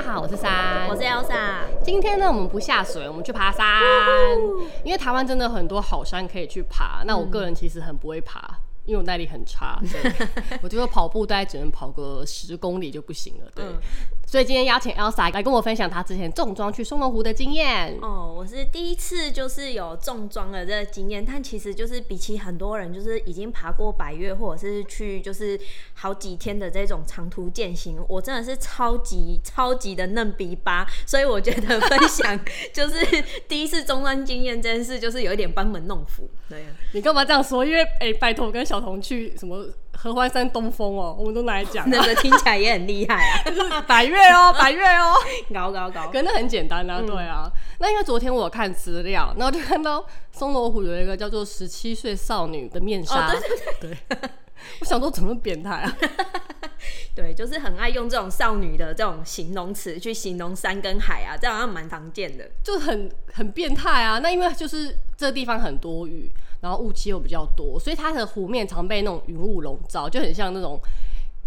大家好，我是三，我是 Elsa。今天呢，我们不下水，我们去爬山。因为台湾真的很多好山可以去爬。那我个人其实很不会爬，因为我耐力很差，所以 我觉得跑步大概只能跑个十公里就不行了。对。嗯所以今天邀请 Elsa 来跟我分享她之前重装去松龙湖的经验。哦，我是第一次就是有重装的这个经验，但其实就是比起很多人就是已经爬过百岳或者是去就是好几天的这种长途健行，我真的是超级超级的嫩逼吧。所以我觉得分享 就是第一次中装经验这件事，就是有一点班门弄斧。对，你干嘛这样说？因为哎、欸，拜托跟小童去什么？合欢山东风哦，我们都拿来讲，那个听起来也很厉害啊！百越哦，百越哦，搞搞搞，可那很简单啊，对啊。嗯、那因为昨天我有看资料，然后就看到松罗湖有一个叫做十七岁少女的面纱，哦、对对对，对 我想说怎么变态啊？对，就是很爱用这种少女的这种形容词去形容山跟海啊，这样好像蛮常见的，就很很变态啊。那因为就是这个地方很多雨。然后雾气又比较多，所以它的湖面常被那种云雾笼罩，就很像那种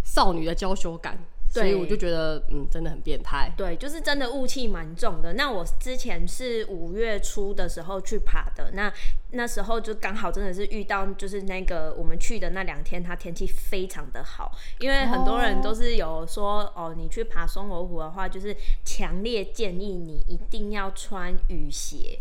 少女的娇羞感。对所以我就觉得，嗯，真的很变态。对，就是真的雾气蛮重的。那我之前是五月初的时候去爬的，那那时候就刚好真的是遇到，就是那个我们去的那两天，它天气非常的好。因为很多人都是有说，哦，哦，你去爬松罗湖的话，就是强烈建议你一定要穿雨鞋。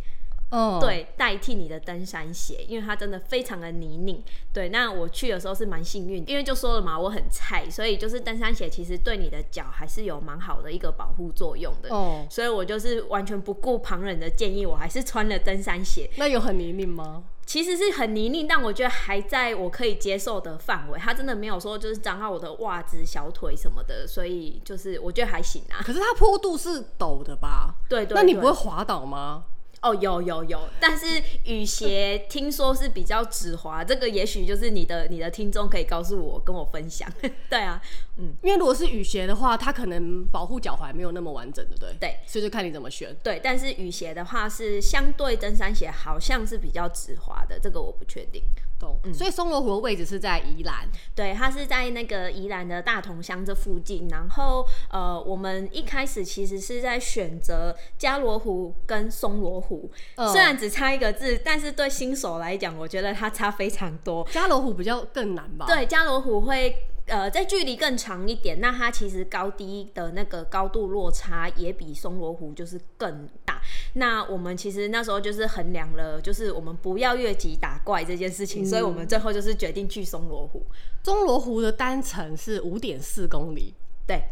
Oh. 对，代替你的登山鞋，因为它真的非常的泥泞。对，那我去的时候是蛮幸运，因为就说了嘛，我很菜，所以就是登山鞋其实对你的脚还是有蛮好的一个保护作用的。哦，oh. 所以我就是完全不顾旁人的建议，我还是穿了登山鞋。那有很泥泞吗？其实是很泥泞，但我觉得还在我可以接受的范围。它真的没有说就是脏到我的袜子、小腿什么的，所以就是我觉得还行啊。可是它坡度是陡的吧？对，对对。那你不会滑倒吗？哦，有有有，但是雨鞋 听说是比较止滑，这个也许就是你的你的听众可以告诉我，跟我分享。对啊，嗯，因为如果是雨鞋的话，它可能保护脚踝没有那么完整，对不对？对，所以就看你怎么选。对，但是雨鞋的话是相对登山鞋好像是比较止滑的，这个我不确定。嗯，所以松罗湖的位置是在宜兰，对，它是在那个宜兰的大同乡这附近。然后，呃，我们一开始其实是在选择加罗湖跟松罗湖，呃、虽然只差一个字，但是对新手来讲，我觉得它差非常多。加罗湖比较更难吧？对，加罗湖会。呃，在距离更长一点，那它其实高低的那个高度落差也比松罗湖就是更大。那我们其实那时候就是衡量了，就是我们不要越级打怪这件事情，嗯、所以我们最后就是决定去松罗湖。松罗湖的单程是五点四公里，对，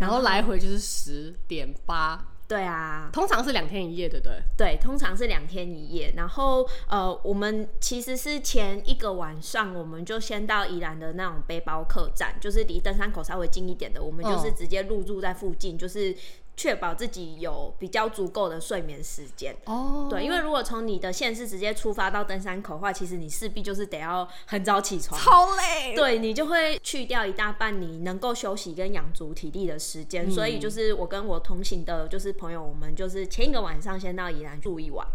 然后来回就是十点八。对啊，通常是两天一夜，对不对？对，通常是两天一夜。然后，呃，我们其实是前一个晚上，我们就先到宜兰的那种背包客栈，就是离登山口稍微近一点的，我们就是直接入住在附近，哦、就是。确保自己有比较足够的睡眠时间哦，oh. 对，因为如果从你的县市直接出发到登山口的话，其实你势必就是得要很早起床，超累，对，你就会去掉一大半你能够休息跟养足体力的时间，嗯、所以就是我跟我同行的就是朋友，我们就是前一个晚上先到宜兰住一晚，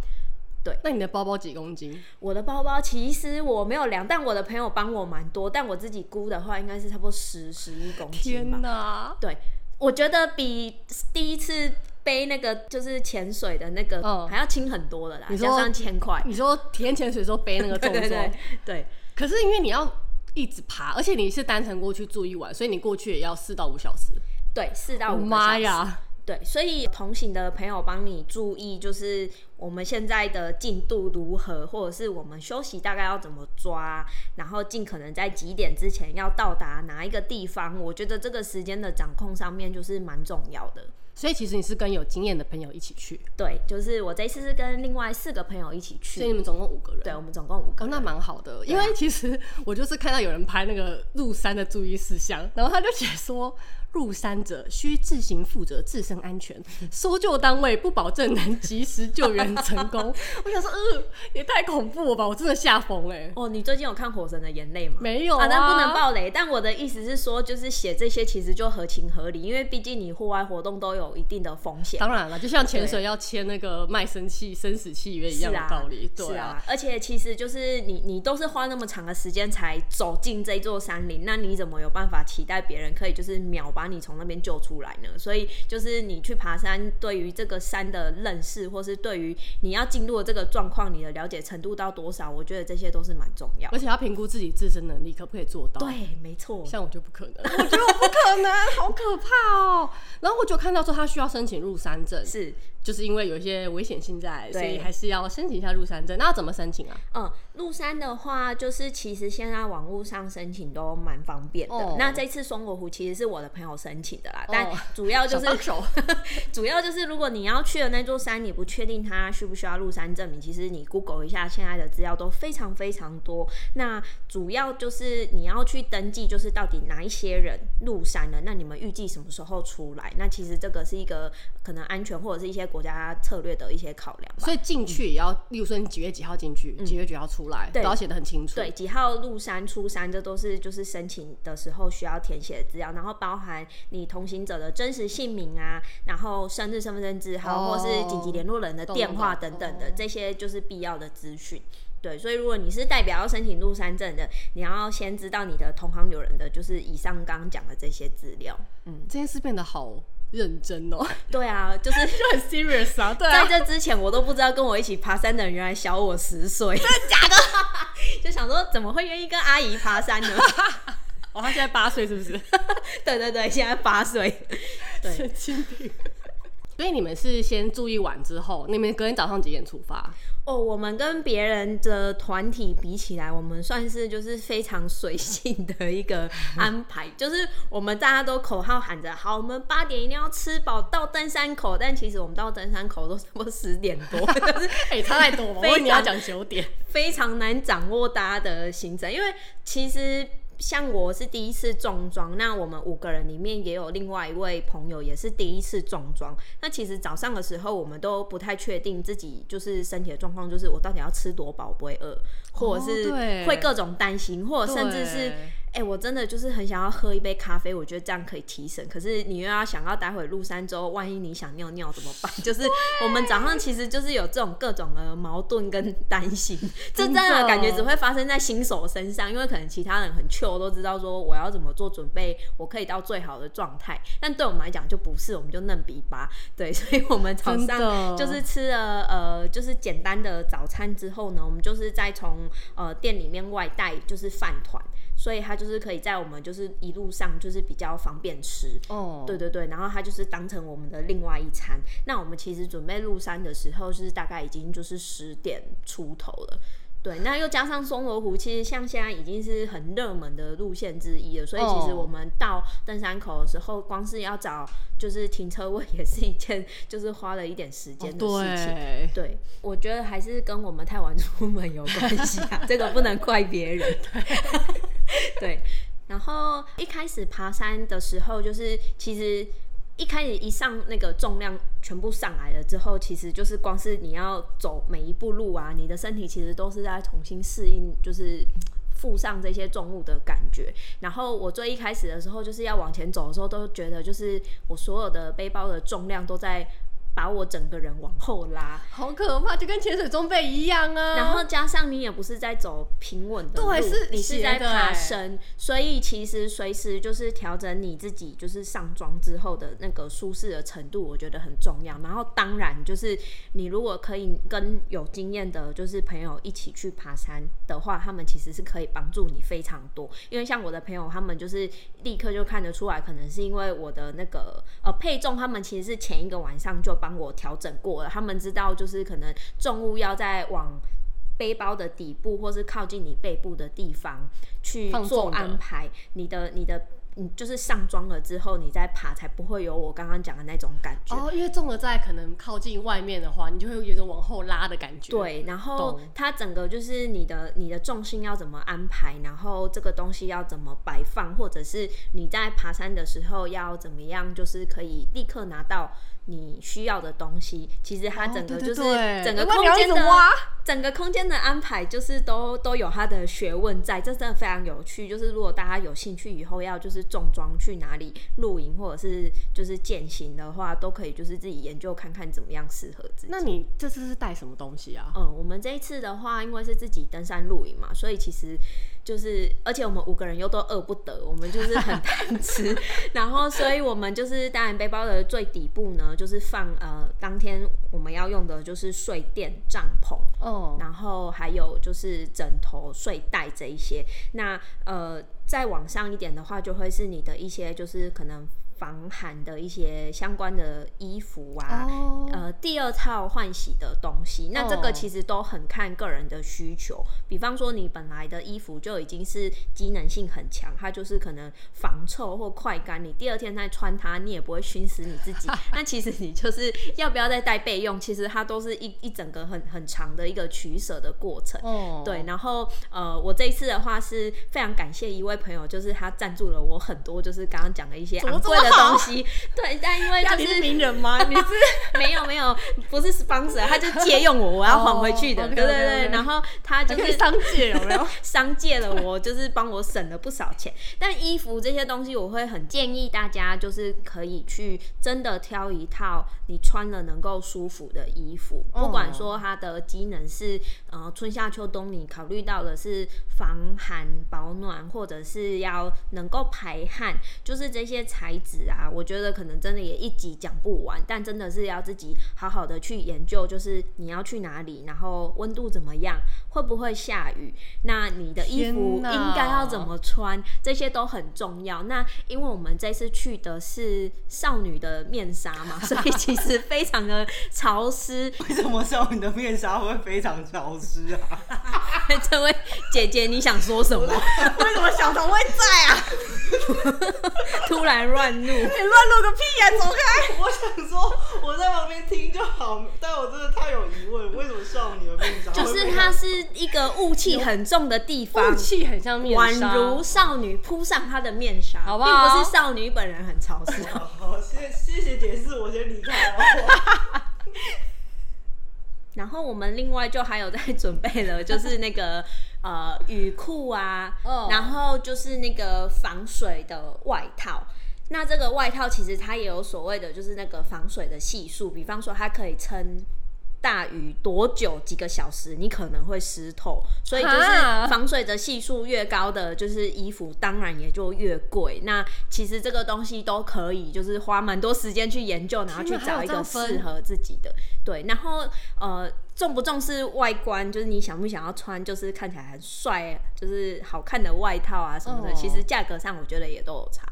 对。那你的包包几公斤？我的包包其实我没有量，但我的朋友帮我蛮多，但我自己估的话应该是差不多十十一公斤吧。天哪，对。我觉得比第一次背那个就是潜水的那个还要轻很多了啦，加上千块。你说体验潜水的时候背那个重 装，对，对，对，对。可是因为你要一直爬，而且你是单程过去住一晚，所以你过去也要四到五小时。对，四到五个小时。妈呀！对，所以同行的朋友帮你注意，就是我们现在的进度如何，或者是我们休息大概要怎么抓，然后尽可能在几点之前要到达哪一个地方。我觉得这个时间的掌控上面就是蛮重要的。所以其实你是跟有经验的朋友一起去？对，就是我这一次是跟另外四个朋友一起去。所以你们总共五个人？对，我们总共五个人。哦，那蛮好的，因为其实我就是看到有人拍那个入山的注意事项，然后他就写说。入山者需自行负责自身安全，搜救单位不保证能及时救援成功。我想说，呃，也太恐怖了吧！我真的吓疯哎。哦，你最近有看《火神的眼泪》吗？没有啊，那不能爆雷。但我的意思是说，就是写这些其实就合情合理，因为毕竟你户外活动都有一定的风险。当然了，就像潜水要签那个卖身契、生死契约一样的道理。对啊，而且其实就是你，你都是花那么长的时间才走进这座山林，那你怎么有办法期待别人可以就是秒把把你从那边救出来呢？所以就是你去爬山，对于这个山的认识，或是对于你要进入的这个状况，你的了解程度到多少，我觉得这些都是蛮重要。而且要评估自己自身能力可不可以做到。对，没错。像我就不可能，我觉得我不可能，好可怕哦。然后我就看到说他需要申请入山证，是。就是因为有一些危险性在，所以还是要申请一下入山证。那要怎么申请啊？嗯，入山的话，就是其实现在网络上申请都蛮方便的。哦、那这次松果湖其实是我的朋友申请的啦，哦、但主要就是 主要就是如果你要去的那座山，你不确定它需不需要入山证明，其实你 Google 一下现在的资料都非常非常多。那主要就是你要去登记，就是到底哪一些人入山了，那你们预计什么时候出来？那其实这个是一个可能安全或者是一些。国家策略的一些考量，所以进去也要，例如说你几月几号进去，几月几号出来，都要写的很清楚。对，几号入山出山，这都是就是申请的时候需要填写的资料，然后包含你同行者的真实姓名啊，然后生日、身份证字号，或是紧急联络人的电话等等的，这些就是必要的资讯。对，所以如果你是代表要申请入山证的，你要先知道你的同行友人的就是以上刚刚讲的这些资料。嗯，这件事变得好。认真哦，对啊，就是 就很 serious 啊。对啊，在这之前我都不知道跟我一起爬山的人原来小我十岁，真的假的？就想说怎么会愿意跟阿姨爬山呢？哦，他现在八岁是不是？对对对，现在八岁。神经病。所以你们是先住一晚之后，你们隔天早上几点出发？哦，我们跟别人的团体比起来，我们算是就是非常随性的一个安排，就是我们大家都口号喊着好，我们八点一定要吃饱到登山口，但其实我们到登山口都差不多十点多，就是 哎差太多了。所以你要讲九点，非常难掌握大家的行程，因为其实。像我是第一次重装，那我们五个人里面也有另外一位朋友也是第一次重装。那其实早上的时候，我们都不太确定自己就是身体的状况，就是我到底要吃多饱不会饿，或者是会各种担心，或者甚至是。哎、欸，我真的就是很想要喝一杯咖啡，我觉得这样可以提神。可是你又要想要待会入山之后，万一你想尿尿怎么办？就是我们早上其实就是有这种各种的矛盾跟担心，这真的感觉只会发生在新手身上，因为可能其他人很 chill 都知道说我要怎么做准备，我可以到最好的状态。但对我们来讲就不是，我们就嫩比吧。对，所以我们早上就是吃了呃，就是简单的早餐之后呢，我们就是再从呃店里面外带就是饭团。所以它就是可以在我们就是一路上就是比较方便吃哦，oh. 对对对，然后它就是当成我们的另外一餐。那我们其实准备入山的时候，是大概已经就是十点出头了。对，那又加上松罗湖，其实像现在已经是很热门的路线之一了，所以其实我们到登山口的时候，光是要找就是停车位也是一件就是花了一点时间的事情。对，对，我觉得还是跟我们太晚出门有关系啊，这个不能怪别人。对，然后一开始爬山的时候，就是其实。一开始一上那个重量全部上来了之后，其实就是光是你要走每一步路啊，你的身体其实都是在重新适应，就是负上这些重物的感觉。然后我最一开始的时候，就是要往前走的时候，都觉得就是我所有的背包的重量都在。把我整个人往后拉，好可怕，就跟潜水装备一样啊！然后加上你也不是在走平稳的路，对，是你是在爬升，所以其实随时就是调整你自己，就是上妆之后的那个舒适的程度，我觉得很重要。然后当然就是你如果可以跟有经验的，就是朋友一起去爬山的话，他们其实是可以帮助你非常多。因为像我的朋友，他们就是立刻就看得出来，可能是因为我的那个呃配重，他们其实是前一个晚上就。帮我调整过了，他们知道就是可能重物要在往背包的底部，或是靠近你背部的地方去做安排。你的你的。你就是上装了之后，你再爬才不会有我刚刚讲的那种感觉哦。因为重了在可能靠近外面的话，你就会有一种往后拉的感觉。对，然后它整个就是你的你的重心要怎么安排，然后这个东西要怎么摆放，或者是你在爬山的时候要怎么样，就是可以立刻拿到你需要的东西。其实它整个就是整个空间的整个空间的安排，就是都都有它的学问在，这真的非常有趣。就是如果大家有兴趣以后要就是重装去哪里露营或者是就是践行的话，都可以就是自己研究看看怎么样适合自己。那你这次是带什么东西啊？嗯，我们这一次的话，因为是自己登山露营嘛，所以其实。就是，而且我们五个人又都饿不得，我们就是很贪吃，然后，所以我们就是当然背包的最底部呢，就是放呃当天我们要用的就是睡垫、帐篷，哦，然后还有就是枕头、睡袋这一些。那呃再往上一点的话，就会是你的一些就是可能。防寒的一些相关的衣服啊，oh. 呃，第二套换洗的东西，那这个其实都很看个人的需求。Oh. 比方说，你本来的衣服就已经是机能性很强，它就是可能防臭或快干，你第二天再穿它，你也不会熏死你自己。那其实你就是要不要再带备用，其实它都是一一整个很很长的一个取舍的过程。Oh. 对。然后呃，我这一次的话是非常感谢一位朋友，就是他赞助了我很多，就是刚刚讲的一些昂贵的。东西对，但因为就是，是名人吗？你是没有没有，不是 sponsor，他就借用我，我要还回去的。Oh, okay, 对对对，okay, okay. 然后他就是商借有没有？商借了我，就是帮我省了不少钱。但衣服这些东西，我会很建议大家，就是可以去真的挑一套你穿了能够舒服的衣服，不管说它的机能是呃春夏秋冬，你考虑到的是防寒保暖，或者是要能够排汗，就是这些材质。啊，我觉得可能真的也一集讲不完，但真的是要自己好好的去研究，就是你要去哪里，然后温度怎么样，会不会下雨，那你的衣服应该要怎么穿，这些都很重要。那因为我们这次去的是少女的面纱嘛，所以其实非常的潮湿。为什么少女的面纱会非常潮湿啊？这位姐姐，你想说什么？为什么小童会在啊？突然乱入。你乱录个屁呀！走开！我想说我在旁边听就好，但我真的太有疑问，为什么少女的面纱？就是它是一个雾气很重的地方，雾气很像面纱，宛如少女铺上她的面纱，好不好？并不是少女本人很潮湿。好，好，谢谢谢解释，我先离开了。然后我们另外就还有在准备了，就是那个呃雨裤啊，oh. 然后就是那个防水的外套。那这个外套其实它也有所谓的，就是那个防水的系数，比方说它可以撑大雨多久几个小时，你可能会湿透。所以就是防水的系数越高的，就是衣服当然也就越贵。那其实这个东西都可以，就是花蛮多时间去研究，然后去找一个适合自己的。对，然后呃。重不重视外观，就是你想不想要穿，就是看起来很帅，就是好看的外套啊什么的。Oh. 其实价格上我觉得也都有差啦，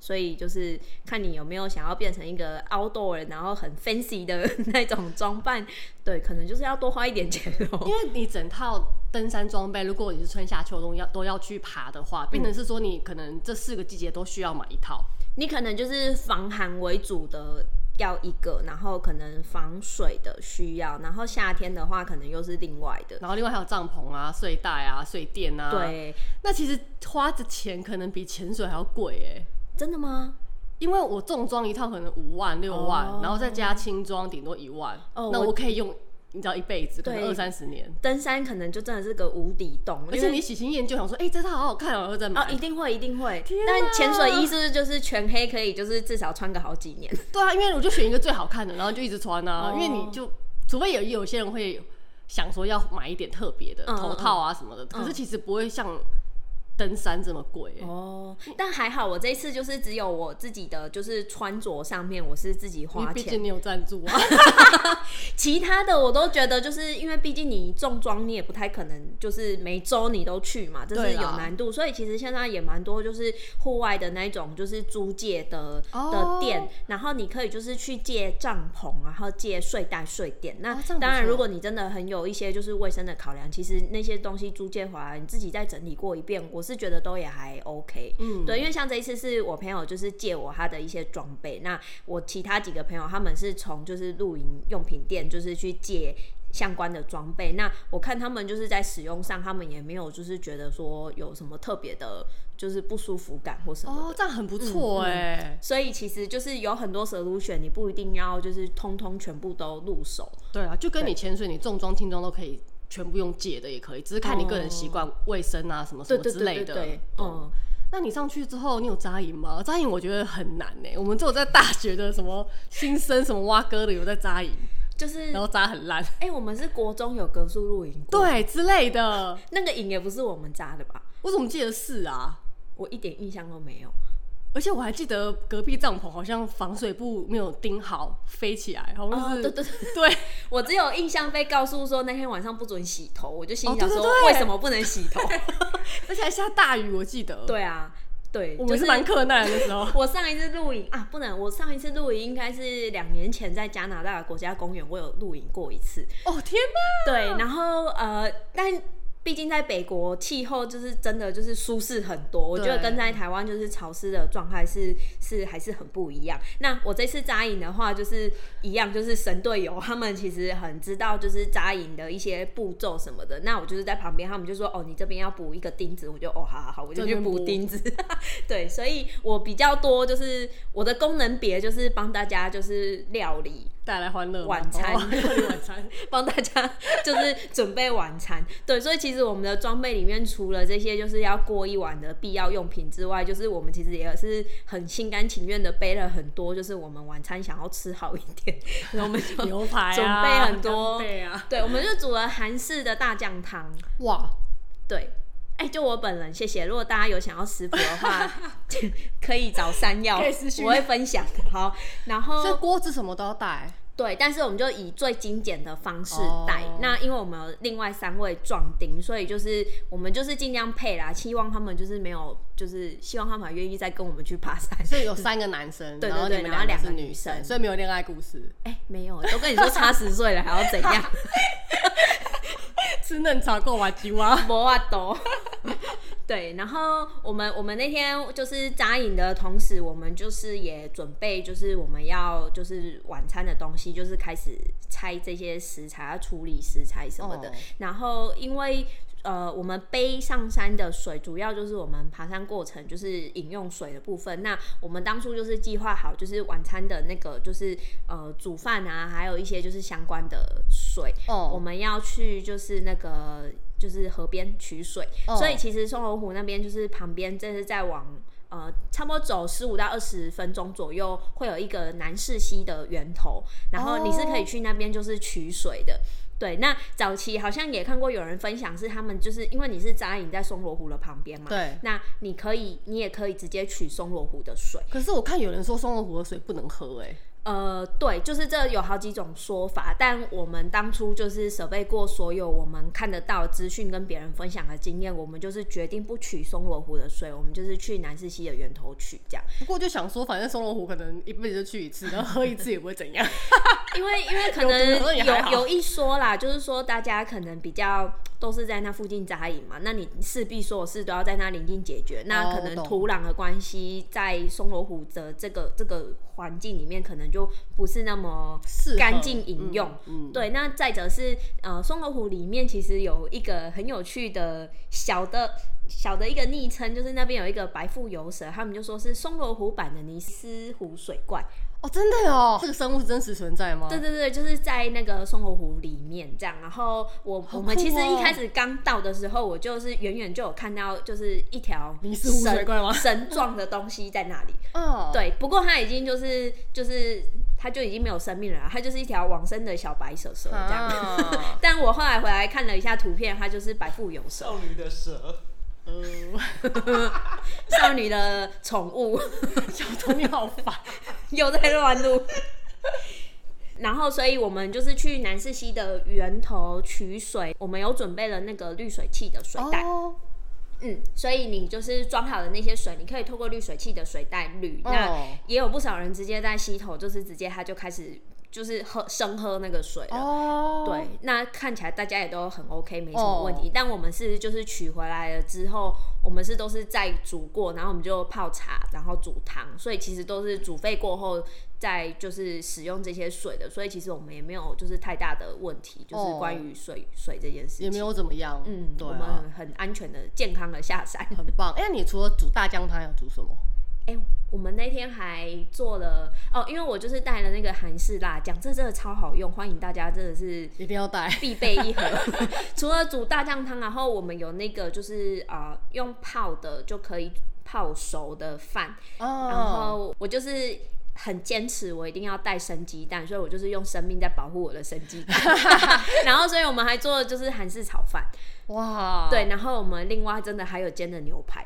所以就是看你有没有想要变成一个 outdoor，然后很 fancy 的那种装扮。对，可能就是要多花一点钱哦。因为你整套登山装备，如果你是春夏秋冬要都要去爬的话，变成是说你可能这四个季节都需要买一套。你可能就是防寒为主的。要一个，然后可能防水的需要，然后夏天的话可能又是另外的，然后另外还有帐篷啊、睡袋啊、睡垫啊。对，那其实花的钱可能比潜水还要贵哎。真的吗？因为我重装一套可能五万六万，oh. 然后再加轻装顶多一万，oh, 那我可以用。你知道一辈子，可能二三十年，登山可能就真的是个无底洞，而且你喜新厌旧，想说，哎、欸，这套好好看，喔，我会再买。哦，一定会，一定会。但潜水衣是不是就是全黑，可以就是至少穿个好几年？对啊，因为我就选一个最好看的，然后就一直穿啊。哦、因为你就，除非有有些人会想说要买一点特别的头套啊什么的，可是其实不会像。登山这么贵哦，但还好，我这一次就是只有我自己的，就是穿着上面我是自己花钱。毕竟你有赞助啊，其他的我都觉得就是因为毕竟你重装，你也不太可能就是每周你都去嘛，这是有难度。所以其实现在也蛮多就是户外的那种就是租借的的店，然后你可以就是去借帐篷，然后借睡袋、睡垫。那当然，如果你真的很有一些就是卫生的考量，其实那些东西租借回来，你自己再整理过一遍，我是。是觉得都也还 OK，嗯，对，因为像这一次是我朋友就是借我他的一些装备，那我其他几个朋友他们是从就是露营用品店就是去借相关的装备。那我看他们就是在使用上，他们也没有就是觉得说有什么特别的，就是不舒服感或什么。哦，这样很不错哎、嗯嗯。所以其实就是有很多 solution，你不一定要就是通通全部都入手。对啊，就跟你潜水，你重装轻装都可以全部用借的也可以，只是看你个人习惯卫生啊什么什么之类的。对对对对对嗯。那你上去之后，你有扎营吗？扎营我觉得很难呢。我们只有在大学的什么新生、什么挖哥的有在扎营，就是然后扎很烂。哎、欸，我们是国中有格数露营，对之类的。那个营也不是我们扎的吧？我怎么记得是啊？我一点印象都没有。而且我还记得隔壁帐篷好像防水布没有钉好，飞起来，好像是。哦、对对对，对 我只有印象被告诉说那天晚上不准洗头，我就心想说，为什么不能洗头？而且还下大雨，我记得。对啊，对，我们是蛮克难的时候。我上一次露营啊，不能，我上一次露营应该是两年前在加拿大的国家公园，我有露营过一次。哦天哪！对，然后呃，但。毕竟在北国，气候就是真的就是舒适很多，我觉得跟在台湾就是潮湿的状态是是还是很不一样。那我这次扎营的话，就是一样，就是神队友他们其实很知道就是扎营的一些步骤什么的。那我就是在旁边，他们就说哦，你这边要补一个钉子，我就哦，好好好，我就去补钉子。对，所以我比较多就是我的功能别就是帮大家就是料理。带来欢乐晚餐，哦、晚餐 帮大家就是准备晚餐。对，所以其实我们的装备里面除了这些就是要过一晚的必要用品之外，就是我们其实也是很心甘情愿的背了很多，就是我们晚餐想要吃好一点，我们就牛排准备很多。啊、对，我们就煮了韩式的大酱汤。哇，对。哎、欸，就我本人，谢谢。如果大家有想要食谱的话，可以找山药，我会分享。好，然后这锅子什么都要带。对，但是我们就以最精简的方式带。Oh. 那因为我们有另外三位壮丁，所以就是我们就是尽量配啦，希望他们就是没有，就是希望他们还愿意再跟我们去爬山。所以有 三个男生，对对对，然后两个女生，所以没有恋爱故事。哎、欸，没有，都跟你说差十岁了，还要怎样？吃嫩草够瓦吉哇，无法度。对，然后我们我们那天就是扎营的同时，我们就是也准备，就是我们要就是晚餐的东西，就是开始拆这些食材，要处理食材什么的。Oh. 然后因为呃，我们背上山的水，主要就是我们爬山过程就是饮用水的部分。那我们当初就是计划好，就是晚餐的那个就是呃煮饭啊，还有一些就是相关的水，oh. 我们要去就是那个。就是河边取水，oh. 所以其实松龙湖那边就是旁边，这是在往呃差不多走十五到二十分钟左右，会有一个南势溪的源头，然后你是可以去那边就是取水的。Oh. 对，那早期好像也看过有人分享，是他们就是因为你是扎营在松罗湖的旁边嘛，对，那你可以你也可以直接取松罗湖的水。可是我看有人说松罗湖的水不能喝，哎。呃，对，就是这有好几种说法，但我们当初就是设备过所有我们看得到资讯跟别人分享的经验，我们就是决定不取松罗湖的水，我们就是去南势溪的源头取这样。不过就想说，反正松罗湖可能一辈子就去一次，然后喝一次也不会怎样，因为因为可能有有，有一说啦，就是说大家可能比较都是在那附近扎营嘛，那你势必所有事都要在那临近解决，那可能土壤的关系，在松罗湖的这个这个环境里面可能。就不是那么干净饮用，嗯嗯、对。那再者是，呃，松罗湖里面其实有一个很有趣的小的小的一个昵称，就是那边有一个白富游蛇，他们就说是松罗湖版的尼斯湖水怪。哦，真的哦，这个生物是真实存在吗？对对对，就是在那个松罗湖里面这样。然后我、哦、我们其实一开始刚到的时候，我就是远远就有看到，就是一条尼斯湖水怪吗？神状的东西在那里。哦，对，不过它已经就是就是它就已经没有生命了，它就是一条往生的小白蛇蛇这样。啊、但我后来回来看了一下图片，它就是白腹有蛇。少女的蛇。嗯，少女的宠物，小童你好烦，又在乱录。然后，所以我们就是去南势溪的源头取水，我们有准备了那个滤水器的水袋。Oh. 嗯，所以你就是装好的那些水，你可以透过滤水器的水袋滤。Oh. 那也有不少人直接在溪头，就是直接他就开始。就是喝生喝那个水了。哦，对，那看起来大家也都很 OK，没什么问题。哦、但我们是就是取回来了之后，我们是都是再煮过，然后我们就泡茶，然后煮汤，所以其实都是煮沸过后再就是使用这些水的。所以其实我们也没有就是太大的问题，就是关于水、哦、水这件事情也没有怎么样。嗯，对、啊，我们很安全的、健康的下山，很棒。哎、欸，你除了煮大姜汤，还有煮什么？哎、欸，我们那天还做了哦，因为我就是带了那个韩式辣酱，这真的超好用，欢迎大家真的是一定要带，必备一盒。除了煮大酱汤，然后我们有那个就是呃用泡的就可以泡熟的饭，哦、然后我就是很坚持我一定要带生鸡蛋，所以我就是用生命在保护我的生鸡蛋。然后，所以我们还做的就是韩式炒饭，哇，对，然后我们另外真的还有煎的牛排。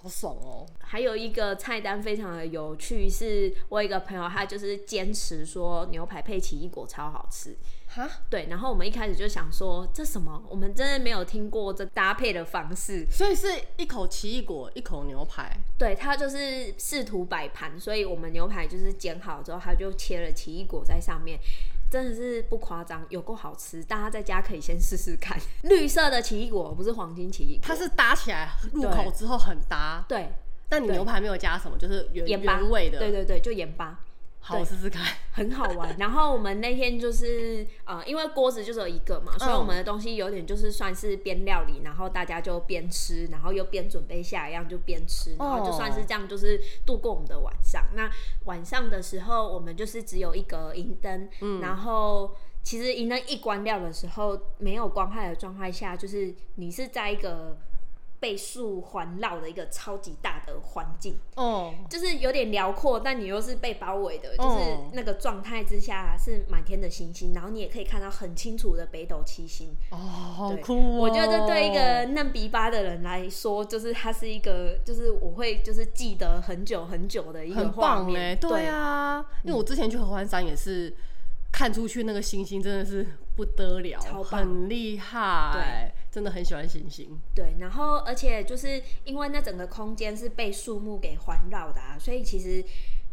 好爽哦！还有一个菜单非常的有趣，是我有一个朋友，他就是坚持说牛排配奇异果超好吃。哈，对。然后我们一开始就想说，这什么？我们真的没有听过这搭配的方式。所以是一口奇异果，一口牛排。对，他就是试图摆盘，所以我们牛排就是煎好之后，他就切了奇异果在上面。真的是不夸张，有够好吃，大家在家可以先试试看。绿色的奇异果不是黄金奇异果，它是搭起来入口之后很搭。对，但你牛排没有加什么，就是原原味的。对对对，就盐巴。好，我试试看，很好玩。然后我们那天就是呃，因为锅子就只有一个嘛，所以我们的东西有点就是算是边料理，然后大家就边吃，然后又边准备下一样就边吃，然后就算是这样，就是度过我们的晚上。那晚上的时候，我们就是只有一个银灯，嗯，然后其实银灯一关掉的时候，没有光害的状态下，就是你是在一个。被树环绕的一个超级大的环境，哦，就是有点辽阔，但你又是被包围的，就是那个状态之下是满天的星星，然后你也可以看到很清楚的北斗七星，哦，好酷哦！我觉得对一个嫩鼻巴的人来说，就是它是一个，就是我会就是记得很久很久的一个画面，对啊，因为我之前去合欢山也是看出去那个星星真的是不得了，超棒，很厉害，对。真的很喜欢星星，对，然后而且就是因为那整个空间是被树木给环绕的啊，所以其实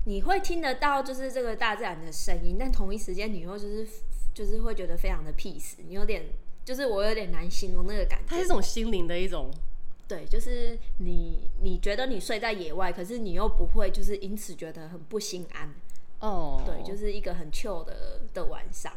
你会听得到就是这个大自然的声音，但同一时间你又就是就是会觉得非常的 peace，你有点就是我有点难形容那个感觉，它是一种心灵的一种，对，就是你你觉得你睡在野外，可是你又不会就是因此觉得很不心安，哦，对，就是一个很 chill 的的晚上。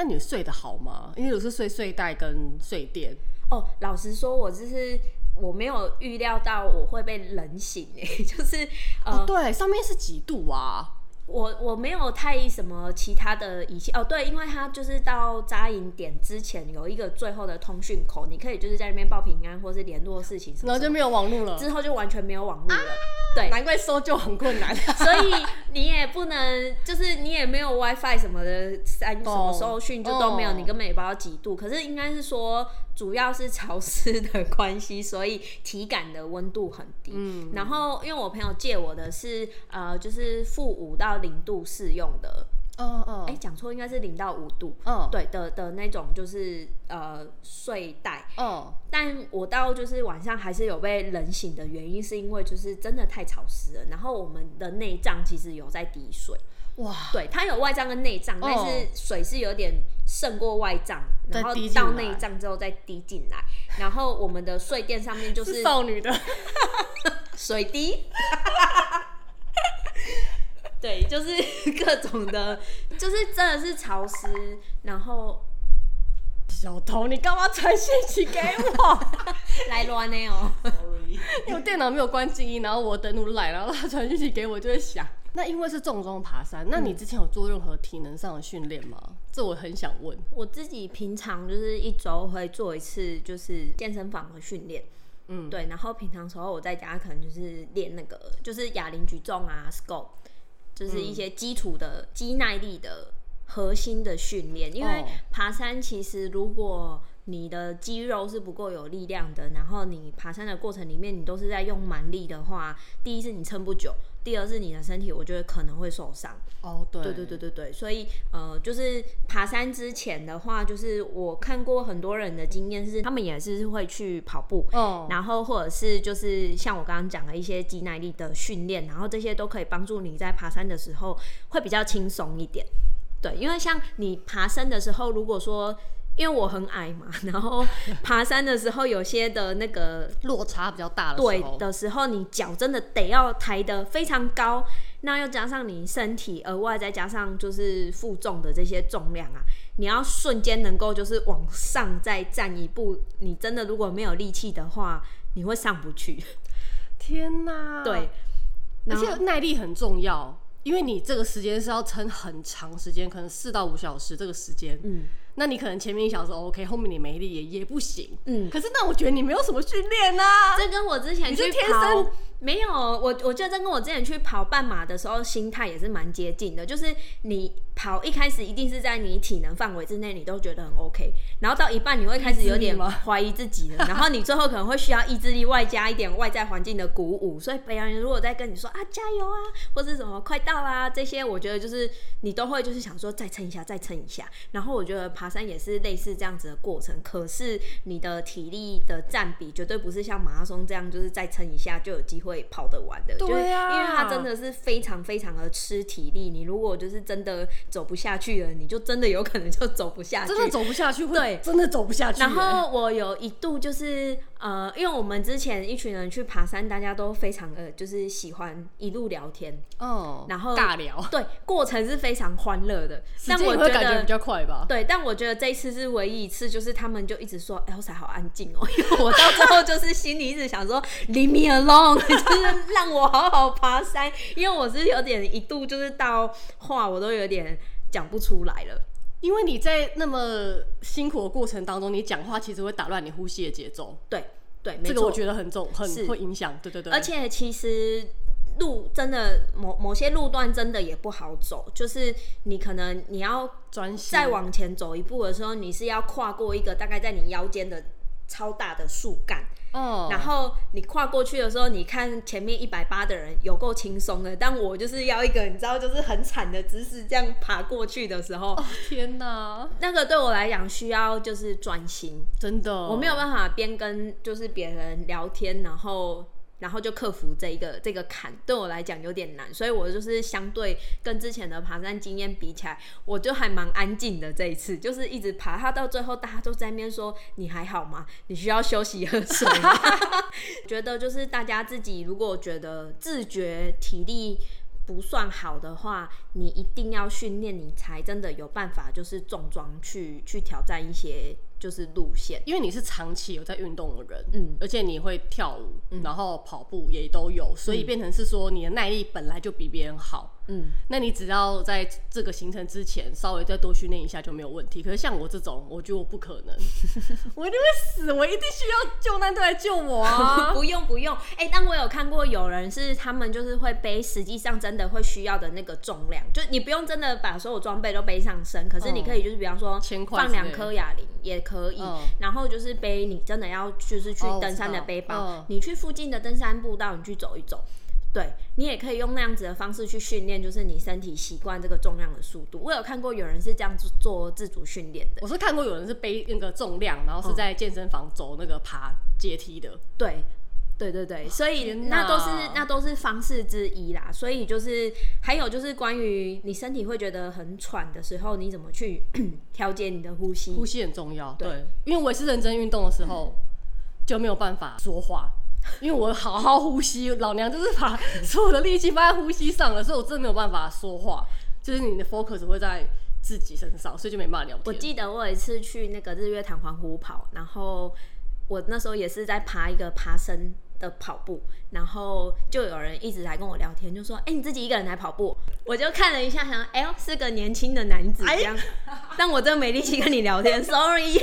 那你睡得好吗？因为我是睡睡袋跟睡垫。哦，老实说，我就是我没有预料到我会被冷醒诶，就是呃、哦，对，上面是几度啊？我我没有太什么其他的仪器哦，对，因为它就是到扎营点之前有一个最后的通讯口，你可以就是在那边报平安或是联络事情什么，然后就没有网络了，之后就完全没有网络了。啊、对，难怪搜救很困难。所以你也不能，就是你也没有 WiFi 什么的，三什么收讯就都没有，哦、你根本也不知道几度。可是应该是说。主要是潮湿的关系，所以体感的温度很低。嗯，然后因为我朋友借我的是呃，就是负五到零度适用的。嗯嗯，哎，讲错，应该是零到五度。嗯，对的的那种，就是呃睡袋。嗯，但我到就是晚上还是有被冷醒的原因，是因为就是真的太潮湿了。然后我们的内脏其实有在滴水。哇，对，它有外脏跟内脏，但是水是有点胜过外脏，然后到内脏之后再滴进来，然后我们的睡垫上面就是，是少女的 水滴，对，就是 各种的，就是真的是潮湿，然后小童，你干嘛传信息给我？来乱的哦，因为电脑没有关静音，然后我登录来，然后他传信息给我就会响。那因为是重装爬山，那你之前有做任何体能上的训练吗？嗯、这我很想问。我自己平常就是一周会做一次，就是健身房的训练。嗯，对。然后平常时候我在家可能就是练那个，就是哑铃举重啊，squat，就是一些基础的肌耐力的核心的训练。因为爬山其实如果你的肌肉是不够有力量的，然后你爬山的过程里面你都是在用蛮力的话，第一是你撑不久。第二是你的身体，我觉得可能会受伤。哦，对，对对对对对，所以呃，就是爬山之前的话，就是我看过很多人的经验是，他们也是会去跑步，哦，然后或者是就是像我刚刚讲的一些肌耐力的训练，然后这些都可以帮助你在爬山的时候会比较轻松一点。对，因为像你爬山的时候，如果说因为我很矮嘛，然后爬山的时候有些的那个落差比较大的时候，对的时候，你脚真的得要抬得非常高，那又加上你身体额外再加上就是负重的这些重量啊，你要瞬间能够就是往上再站一步，你真的如果没有力气的话，你会上不去。天哪！对，而且耐力很重要，因为你这个时间是要撑很长时间，可能四到五小时这个时间。嗯。那你可能前面一小时 OK，后面你没力也也不行。嗯，可是那我觉得你没有什么训练啊。这跟我之前你去跑没有，我我觉得这跟我之前去跑半马的时候心态也是蛮接近的，就是你跑一开始一定是在你体能范围之内，你都觉得很 OK，然后到一半你会开始有点 怀疑自己了，然后你最后可能会需要意志力外加一点外在环境的鼓舞，所以别人如果在跟你说啊加油啊，或是什么快到啦、啊、这些，我觉得就是你都会就是想说再撑一下，再撑一下，然后我觉得爬山也是类似这样子的过程，可是你的体力的占比绝对不是像马拉松这样，就是再撑一下就有机会跑得完的。对啊，因为它真的是非常非常的吃体力。你如果就是真的走不下去了，你就真的有可能就走不下去，真的走不下去，对，真的走不下去。然后我有一度就是呃，因为我们之前一群人去爬山，大家都非常的就是喜欢一路聊天哦，然后尬聊，对，过程是非常欢乐的。但我觉得感觉比较快吧？对，但我觉得这一次是唯一一次，就是他们就一直说 Elsa 好安静哦，因为我到最后就是心里一直想说 Leave me alone，就是让我好好爬山，因为我是有点一度就是到话我都有点讲不出来了，因为你在那么辛苦的过程当中，你讲话其实会打乱你呼吸的节奏。对对，没错，这个我觉得很重，很会影响。对对对，而且其实。路真的某某些路段真的也不好走，就是你可能你要再往前走一步的时候，你是要跨过一个大概在你腰间的超大的树干，哦，然后你跨过去的时候，你看前面一百八的人有够轻松的，但我就是要一个你知道就是很惨的姿势这样爬过去的时候，哦天哪，那个对我来讲需要就是专心，真的，我没有办法边跟就是别人聊天，然后。然后就克服这一个这个坎，对我来讲有点难，所以我就是相对跟之前的爬山经验比起来，我就还蛮安静的。这一次就是一直爬，他到最后大家都在那边说：“你还好吗？你需要休息喝水？” 觉得就是大家自己如果觉得自觉体力不算好的话，你一定要训练，你才真的有办法就是重装去去挑战一些。就是路线，因为你是长期有在运动的人，嗯，而且你会跳舞，嗯，然后跑步也都有，所以变成是说你的耐力本来就比别人好。嗯，那你只要在这个行程之前稍微再多训练一下就没有问题。可是像我这种，我觉得我不可能，我一定会死，我一定需要救难队来救我啊！不 用不用，哎、欸，但我有看过有人是他们就是会背，实际上真的会需要的那个重量，就你不用真的把所有装备都背上身，可是你可以就是比方说放两颗哑铃也可以，然后就是背你真的要就是去登山的背包，哦、你去附近的登山步道你去走一走。对，你也可以用那样子的方式去训练，就是你身体习惯这个重量的速度。我有看过有人是这样子做自主训练的，我是看过有人是背那个重量，然后是在健身房走那个爬阶梯的。对，对对对，所以那都是那都是方式之一啦。所以就是还有就是关于你身体会觉得很喘的时候，你怎么去 调节你的呼吸？呼吸很重要。对，对，因为我也是认真运动的时候 就没有办法说话。因为我好好呼吸，老娘就是把 所有的力气放在呼吸上了，所以我真的没有办法说话。就是你的 focus 会在自己身上，所以就没办法聊天。我记得我有一次去那个日月潭环湖跑，然后我那时候也是在爬一个爬升的跑步，然后就有人一直来跟我聊天，就说：“哎、欸，你自己一个人来跑步？”我就看了一下，想：“哎呦，是个年轻的男子这样。哎”但我真的没力气跟你聊天，sorry。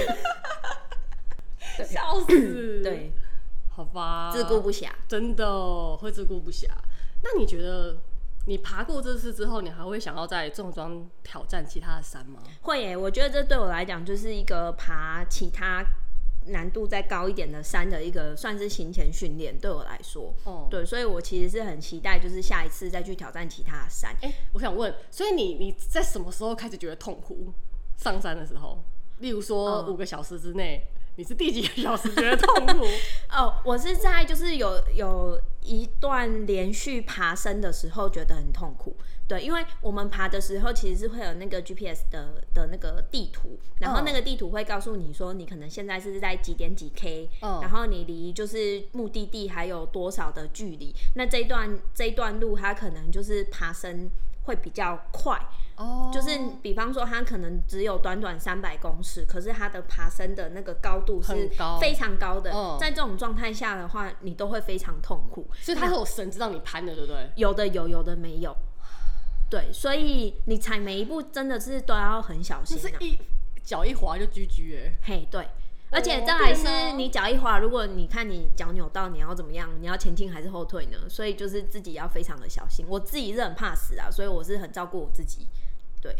笑死！对。好吧，自顾不暇，真的会自顾不暇。那你觉得你爬过这次之后，你还会想要再重装挑战其他的山吗？会耶，我觉得这对我来讲就是一个爬其他难度再高一点的山的一个算是行前训练。对我来说，哦，对，所以我其实是很期待，就是下一次再去挑战其他的山。哎、欸，我想问，所以你你在什么时候开始觉得痛苦？上山的时候，例如说五个小时之内。嗯你是第几个小时觉得痛苦？哦，我是在就是有有一段连续爬升的时候觉得很痛苦。对，因为我们爬的时候其实是会有那个 GPS 的的那个地图，然后那个地图会告诉你说你可能现在是在几点几 K，、嗯、然后你离就是目的地还有多少的距离。那这一段这一段路它可能就是爬升会比较快，哦，就是比方说它可能只有短短三百公尺，可是它的爬升的那个高度是非常高的。高在这种状态下的话，你都会非常痛苦。所以它是有绳子让你攀的，对不对？有的有，有的没有。对，所以你踩每一步真的是都要很小心、啊。是一脚一滑就 GG 哎。嘿，对，而且再来是你脚一滑，如果你看你脚扭到，你要怎么样？你要前进还是后退呢？所以就是自己要非常的小心。我自己是很怕死啊，所以我是很照顾我自己。对，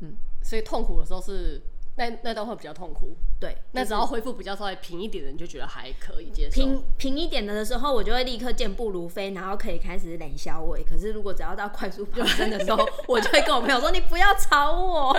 嗯，所以痛苦的时候是。那那段会比较痛苦，对。那只要恢复比较稍微平一点的，你就觉得还可以接受。平平一点的的时候，我就会立刻健步如飞，然后可以开始冷消尾。可是如果只要到快速爬升的时候，我就会跟我朋友说：“你不要吵我。”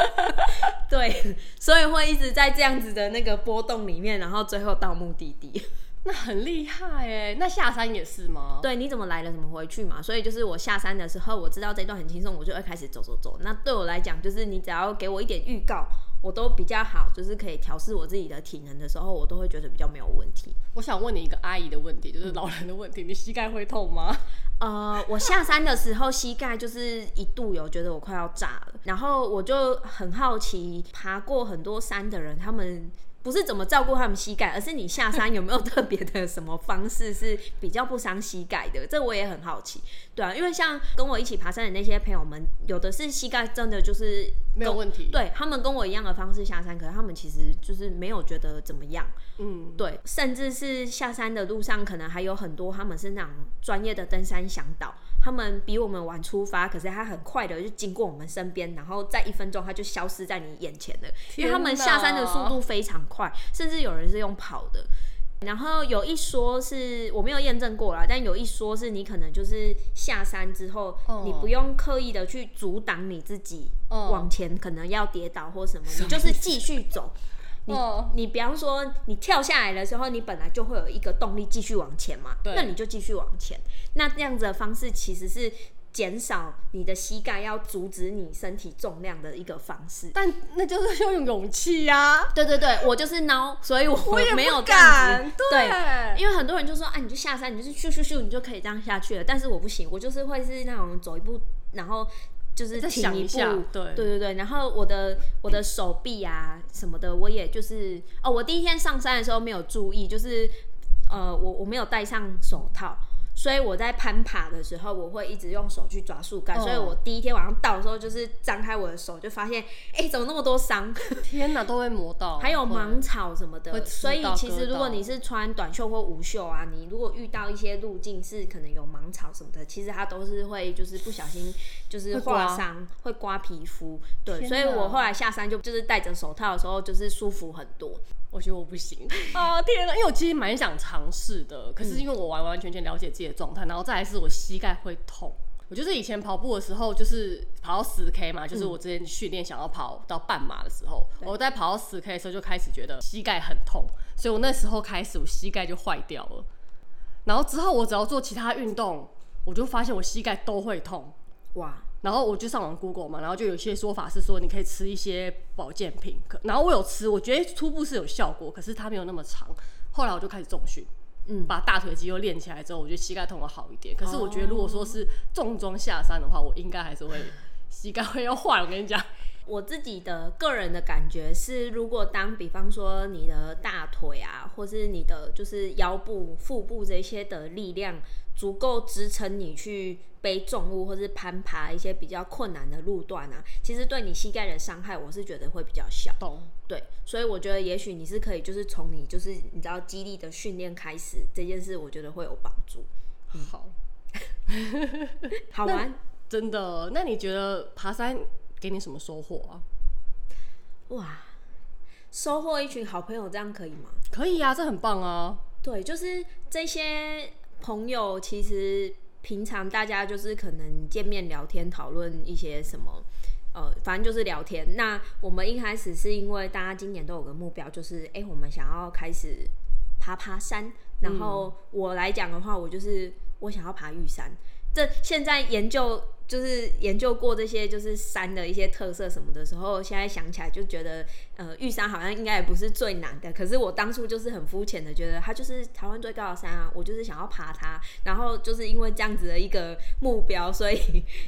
对，所以会一直在这样子的那个波动里面，然后最后到目的地。那很厉害哎！那下山也是吗？对，你怎么来了怎么回去嘛。所以就是我下山的时候，我知道这段很轻松，我就会开始走走走。那对我来讲，就是你只要给我一点预告。我都比较好，就是可以调试我自己的体能的时候，我都会觉得比较没有问题。我想问你一个阿姨的问题，就是老人的问题，嗯、你膝盖会痛吗？呃，我下山的时候膝盖就是一度有觉得我快要炸了，然后我就很好奇，爬过很多山的人，他们。不是怎么照顾他们膝盖，而是你下山有没有 特别的什么方式是比较不伤膝盖的？这我也很好奇。对啊，因为像跟我一起爬山的那些朋友们，有的是膝盖真的就是没有问题，对，他们跟我一样的方式下山，可是他们其实就是没有觉得怎么样。嗯，对，甚至是下山的路上，可能还有很多他们是那种专业的登山向导。他们比我们晚出发，可是他很快的就经过我们身边，然后在一分钟他就消失在你眼前了。因为他们下山的速度非常快，甚至有人是用跑的。然后有一说是我没有验证过啦，但有一说是你可能就是下山之后，你不用刻意的去阻挡你自己往前，可能要跌倒或什么，你就是继续走。你你比方说你跳下来的时候，你本来就会有一个动力继续往前嘛，对，那你就继续往前。那这样子的方式其实是减少你的膝盖要阻止你身体重量的一个方式。但那就是要用勇气呀。对对对，我就是孬，所以我没有这样子。对，因为很多人就说，啊，你就下山，你就是咻咻咻，你就可以这样下去了。但是我不行，我就是会是那种走一步，然后。就是停一步，对对对对，然后我的我的手臂啊什么的，我也就是哦，我第一天上山的时候没有注意，就是呃，我我没有戴上手套。所以我在攀爬的时候，我会一直用手去抓树干。Oh. 所以我第一天晚上到的时候，就是张开我的手，就发现，哎、欸，怎么那么多伤？天哪，都会磨到。还有芒草什么的。所以其实如果你是穿短袖或无袖啊，你如果遇到一些路径是可能有芒草什么的，其实它都是会就是不小心就是划伤，会刮皮肤。对，所以我后来下山就就是戴着手套的时候，就是舒服很多。我觉得我不行 啊！天哪，因为我其实蛮想尝试的，可是因为我完完全全了解自己的状态，然后再来是我膝盖会痛。我就是以前跑步的时候，就是跑到十 K 嘛，就是我之前训练想要跑到半马的时候，我在跑到十 K 的时候就开始觉得膝盖很痛，所以我那时候开始我膝盖就坏掉了。然后之后我只要做其他运动，我就发现我膝盖都会痛。哇！然后我就上网 Google 嘛，然后就有些说法是说你可以吃一些保健品，可然后我有吃，我觉得初步是有效果，可是它没有那么长。后来我就开始重训，嗯，把大腿肌肉练起来之后，我觉得膝盖痛会好一点。可是我觉得如果说是重装下山的话，我应该还是会膝盖会要坏。我跟你讲。我自己的个人的感觉是，如果当比方说你的大腿啊，或是你的就是腰部、腹部这些的力量足够支撑你去背重物，或是攀爬一些比较困难的路段啊，其实对你膝盖的伤害，我是觉得会比较小。懂。对，所以我觉得也许你是可以，就是从你就是你知道肌力的训练开始，这件事我觉得会有帮助。嗯、好，好玩，真的？那你觉得爬山？给你什么收获啊？哇，收获一群好朋友，这样可以吗？可以啊，这很棒啊。对，就是这些朋友，其实平常大家就是可能见面聊天，讨论一些什么，呃，反正就是聊天。那我们一开始是因为大家今年都有个目标，就是哎、欸，我们想要开始爬爬山。然后我来讲的话，我就是我想要爬玉山。这现在研究。就是研究过这些就是山的一些特色什么的时候，现在想起来就觉得，呃，玉山好像应该也不是最难的。可是我当初就是很肤浅的觉得它就是台湾最高的山啊，我就是想要爬它。然后就是因为这样子的一个目标，所以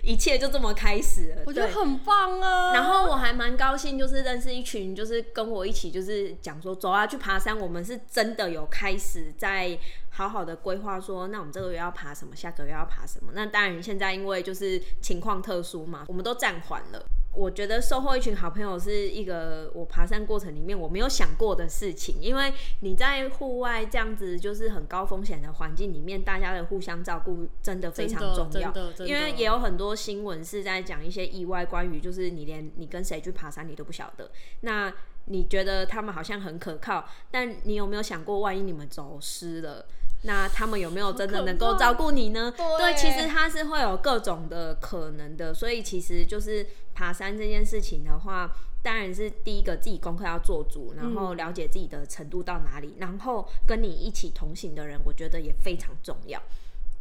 一切就这么开始了。我觉得很棒啊。然后我还蛮高兴，就是认识一群就是跟我一起就是讲说走啊去爬山，我们是真的有开始在。好好的规划说，那我们这个月要爬什么，下个月要爬什么？那当然，现在因为就是情况特殊嘛，我们都暂缓了。我觉得收获一群好朋友是一个我爬山过程里面我没有想过的事情，因为你在户外这样子就是很高风险的环境里面，大家的互相照顾真的非常重要。因为也有很多新闻是在讲一些意外，关于就是你连你跟谁去爬山你都不晓得。那你觉得他们好像很可靠，但你有没有想过，万一你们走失了？那他们有没有真的能够照顾你呢？对，对，其实它是会有各种的可能的，所以其实就是爬山这件事情的话，当然是第一个自己功课要做足，然后了解自己的程度到哪里，嗯、然后跟你一起同行的人，我觉得也非常重要。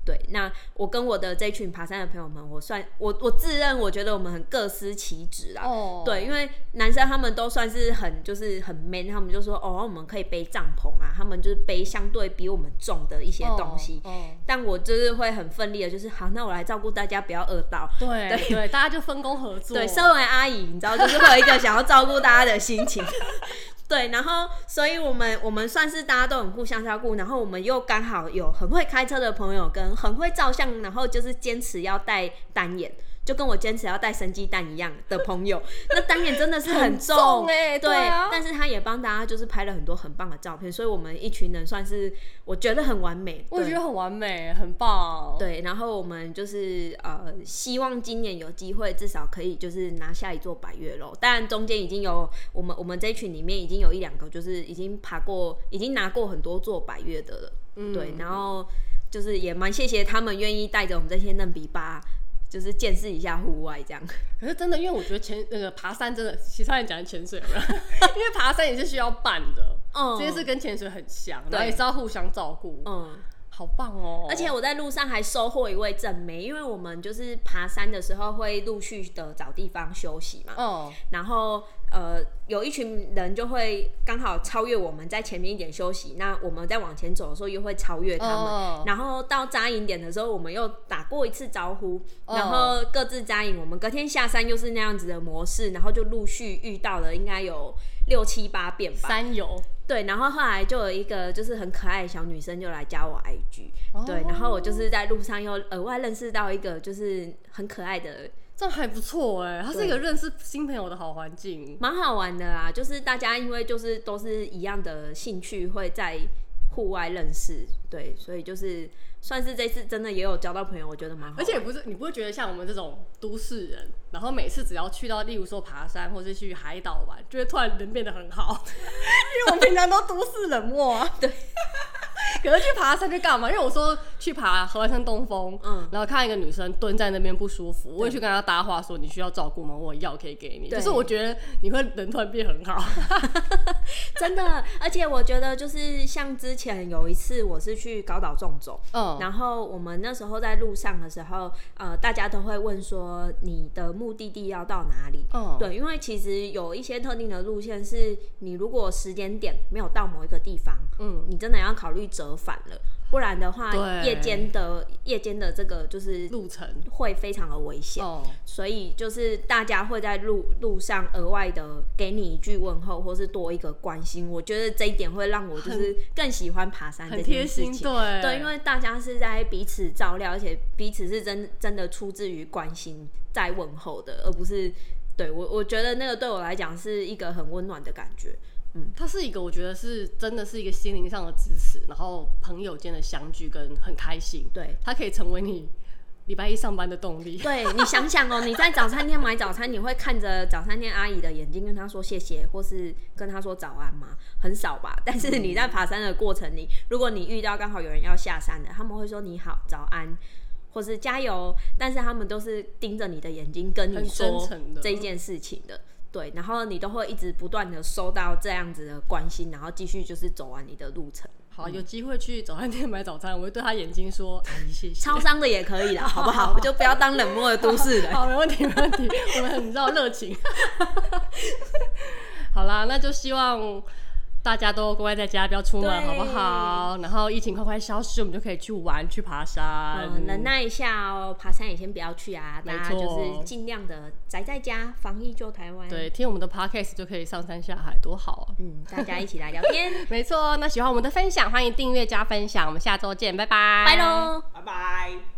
对，那我跟我的这群爬山的朋友们，我算我我自认我觉得我们很各司其职啦。哦。对，因为男生他们都算是很就是很 man，他们就说哦，我们可以背帐篷啊，他们就是背相对比我们重的一些东西。哦。哦，但我就是会很奋力的，就是好，那我来照顾大家，不要饿到。对 对，对，大家就分工合作。对，身为阿姨，你知道，就是会有一个想要照顾大家的心情。对，然后，所以我们我们算是大家都很互相照顾，然后我们又刚好有很会开车的朋友跟很会照相，然后就是坚持要带单眼。就跟我坚持要带生鸡蛋一样的朋友，那单眼真的是很重哎、欸，对，但是他也帮大家就是拍了很多很棒的照片，所以我们一群人算是我觉得很完美，我觉得很完美，很棒。对，然后我们就是呃，希望今年有机会至少可以就是拿下一座百岳楼，但中间已经有我们我们这一群里面已经有一两个就是已经爬过，已经拿过很多座百岳的了，嗯、对，然后就是也蛮谢谢他们愿意带着我们这些嫩比巴。就是见识一下户外这样，可是真的，因为我觉得潜那个爬山真的，其他人讲潜水有没有？因为爬山也是需要伴的，嗯，这件事跟潜水很像，对然后也是要互相照顾，嗯。好棒哦！而且我在路上还收获一位正妹，因为我们就是爬山的时候会陆续的找地方休息嘛。哦。然后呃，有一群人就会刚好超越我们在前面一点休息，那我们在往前走的时候又会超越他们。哦。然后到扎营点的时候，我们又打过一次招呼，然后各自扎营。我们隔天下山又是那样子的模式，然后就陆续遇到了，应该有六七八遍吧。山友。对，然后后来就有一个就是很可爱的小女生就来加我 IG，、哦、对，然后我就是在路上又额外认识到一个就是很可爱的，这样还不错哎，它是一个认识新朋友的好环境，蛮好玩的啦。就是大家因为就是都是一样的兴趣，会在户外认识，对，所以就是。算是这次真的也有交到朋友，我觉得蛮好。而且不是你不会觉得像我们这种都市人，然后每次只要去到，例如说爬山或是去海岛玩，就会突然人变得很好，因为我们平常都都市冷漠啊。对。可是去爬山去干嘛？因为我说去爬合欢山东峰，嗯，然后看一个女生蹲在那边不舒服，我也去跟她搭话说，你需要照顾吗？我有药可以给你。就是我觉得你会人突然变很好，真的。而且我觉得就是像之前有一次我是去高岛纵走，嗯，然后我们那时候在路上的时候，呃，大家都会问说你的目的地要到哪里？嗯，对，因为其实有一些特定的路线是你如果时间点没有到某一个地方，嗯，你真的要考虑。折返了，不然的话，夜间的夜间的这个就是路程会非常的危险，哦、所以就是大家会在路路上额外的给你一句问候，或是多一个关心。我觉得这一点会让我就是更喜欢爬山这件事情，对，对，因为大家是在彼此照料，而且彼此是真真的出自于关心在问候的，而不是对我我觉得那个对我来讲是一个很温暖的感觉。嗯，它是一个，我觉得是真的是一个心灵上的支持，然后朋友间的相聚跟很开心，对，它可以成为你礼拜一上班的动力。对，你想想哦，你在早餐店买早餐，你会看着早餐店阿姨的眼睛跟她说谢谢，或是跟她说早安吗？很少吧。但是你在爬山的过程里，如果你遇到刚好有人要下山的，他们会说你好，早安，或是加油，但是他们都是盯着你的眼睛跟你说这一件事情的。对，然后你都会一直不断的收到这样子的关心，然后继续就是走完你的路程。好，有机会去早餐店买早餐，我会对他眼睛说：“阿姨，谢谢。”超商的也可以啦，好不好？我就不要当冷漠的都市人。好，没问题，没问题。我们很知道热情。好啦，那就希望。大家都乖乖在家，不要出门，好不好？然后疫情快快消失，我们就可以去玩，去爬山。嗯，忍耐一下哦，爬山也先不要去啊。大家就是尽量的宅在家，防疫救台湾。对，听我们的 podcast 就可以上山下海，多好啊！嗯，大家一起来聊天。没错，那喜欢我们的分享，欢迎订阅加分享。我们下周见，拜拜，拜喽，拜拜。